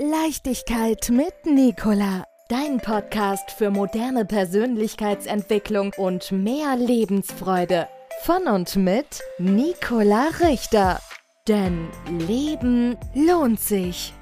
Leichtigkeit mit Nicola. Dein Podcast für moderne Persönlichkeitsentwicklung und mehr Lebensfreude. Von und mit Nicola Richter. Denn Leben lohnt sich.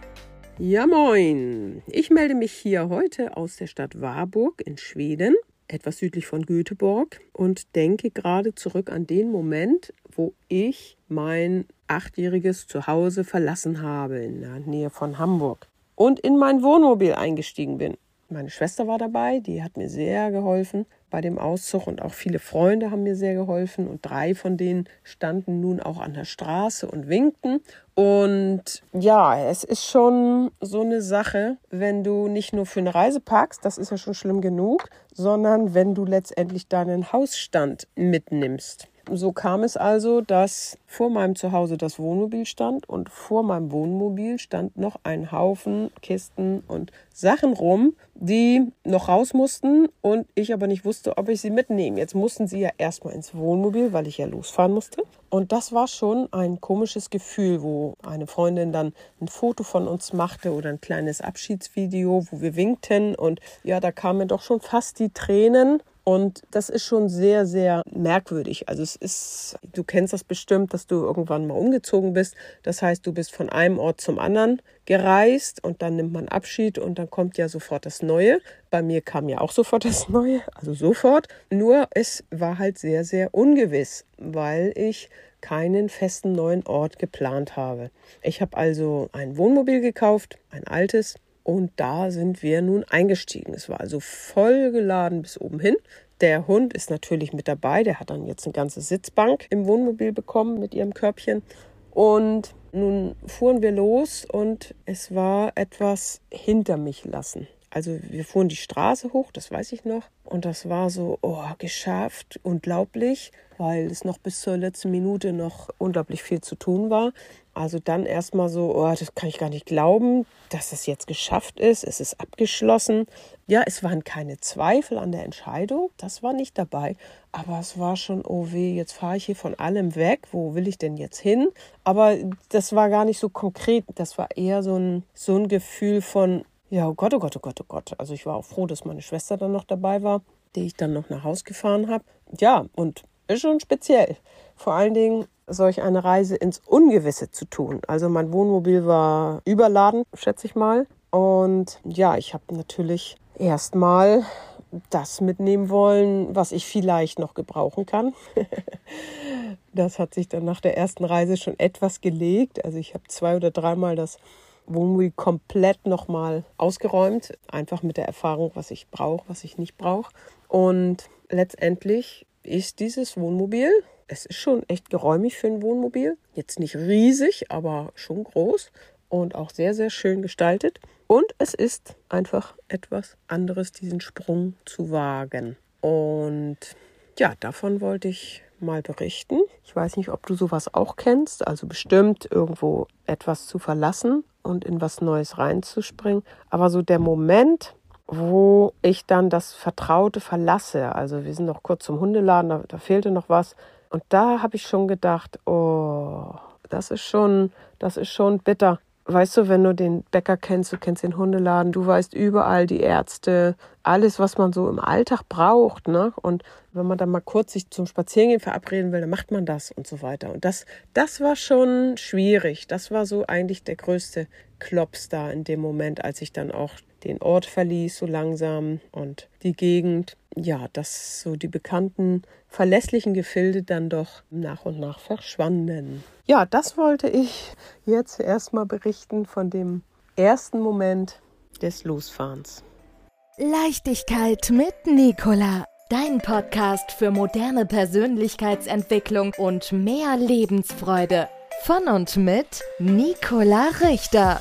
Ja, moin. Ich melde mich hier heute aus der Stadt Warburg in Schweden, etwas südlich von Göteborg, und denke gerade zurück an den Moment, wo ich mein achtjähriges Zuhause verlassen habe in der Nähe von Hamburg und in mein Wohnmobil eingestiegen bin. Meine Schwester war dabei, die hat mir sehr geholfen bei dem Auszug und auch viele Freunde haben mir sehr geholfen und drei von denen standen nun auch an der Straße und winkten. Und ja, es ist schon so eine Sache, wenn du nicht nur für eine Reise packst, das ist ja schon schlimm genug, sondern wenn du letztendlich deinen Hausstand mitnimmst. So kam es also, dass vor meinem Zuhause das Wohnmobil stand und vor meinem Wohnmobil stand noch ein Haufen Kisten und Sachen rum, die noch raus mussten und ich aber nicht wusste, ob ich sie mitnehme. Jetzt mussten sie ja erstmal ins Wohnmobil, weil ich ja losfahren musste. Und das war schon ein komisches Gefühl, wo eine Freundin dann ein Foto von uns machte oder ein kleines Abschiedsvideo, wo wir winkten. Und ja, da kamen doch schon fast die Tränen. Und das ist schon sehr, sehr merkwürdig. Also es ist, du kennst das bestimmt, dass du irgendwann mal umgezogen bist. Das heißt, du bist von einem Ort zum anderen gereist und dann nimmt man Abschied und dann kommt ja sofort das Neue. Bei mir kam ja auch sofort das Neue, also sofort. Nur es war halt sehr, sehr ungewiss, weil ich keinen festen neuen Ort geplant habe. Ich habe also ein Wohnmobil gekauft, ein altes, und da sind wir nun eingestiegen. Es war also voll geladen bis oben hin. Der Hund ist natürlich mit dabei. Der hat dann jetzt eine ganze Sitzbank im Wohnmobil bekommen mit ihrem Körbchen. Und nun fuhren wir los und es war etwas hinter mich lassen. Also wir fuhren die Straße hoch, das weiß ich noch. Und das war so, oh, geschafft, unglaublich, weil es noch bis zur letzten Minute noch unglaublich viel zu tun war. Also dann erstmal so, oh, das kann ich gar nicht glauben, dass das jetzt geschafft ist. Es ist abgeschlossen. Ja, es waren keine Zweifel an der Entscheidung. Das war nicht dabei. Aber es war schon, oh weh, jetzt fahre ich hier von allem weg. Wo will ich denn jetzt hin? Aber das war gar nicht so konkret. Das war eher so ein, so ein Gefühl von, ja, oh Gott, oh Gott, oh Gott, oh Gott. Also ich war auch froh, dass meine Schwester dann noch dabei war, die ich dann noch nach Haus gefahren habe. Ja, und ist schon speziell. Vor allen Dingen solch eine Reise ins Ungewisse zu tun. Also mein Wohnmobil war überladen, schätze ich mal. Und ja, ich habe natürlich erstmal das mitnehmen wollen, was ich vielleicht noch gebrauchen kann. das hat sich dann nach der ersten Reise schon etwas gelegt. Also ich habe zwei oder dreimal das Wohnmobil komplett nochmal ausgeräumt, einfach mit der Erfahrung, was ich brauche, was ich nicht brauche. Und letztendlich ist dieses Wohnmobil, es ist schon echt geräumig für ein Wohnmobil, jetzt nicht riesig, aber schon groß und auch sehr, sehr schön gestaltet. Und es ist einfach etwas anderes, diesen Sprung zu wagen. Und ja, davon wollte ich mal berichten. Ich weiß nicht, ob du sowas auch kennst, also bestimmt irgendwo etwas zu verlassen und in was Neues reinzuspringen. Aber so der Moment, wo ich dann das Vertraute verlasse, also wir sind noch kurz zum Hundeladen, da, da fehlte noch was. Und da habe ich schon gedacht, oh, das ist schon, das ist schon bitter weißt du, wenn du den Bäcker kennst, du kennst den Hundeladen, du weißt überall die Ärzte, alles, was man so im Alltag braucht, ne? Und wenn man dann mal kurz sich zum Spazierengehen verabreden will, dann macht man das und so weiter. Und das, das war schon schwierig. Das war so eigentlich der größte Klops da in dem Moment, als ich dann auch den Ort verließ, so langsam und die Gegend. Ja, dass so die bekannten verlässlichen Gefilde dann doch nach und nach verschwanden. Ja, das wollte ich jetzt erstmal berichten von dem ersten Moment des Losfahrens. Leichtigkeit mit Nicola. Dein Podcast für moderne Persönlichkeitsentwicklung und mehr Lebensfreude. Von und mit Nicola Richter.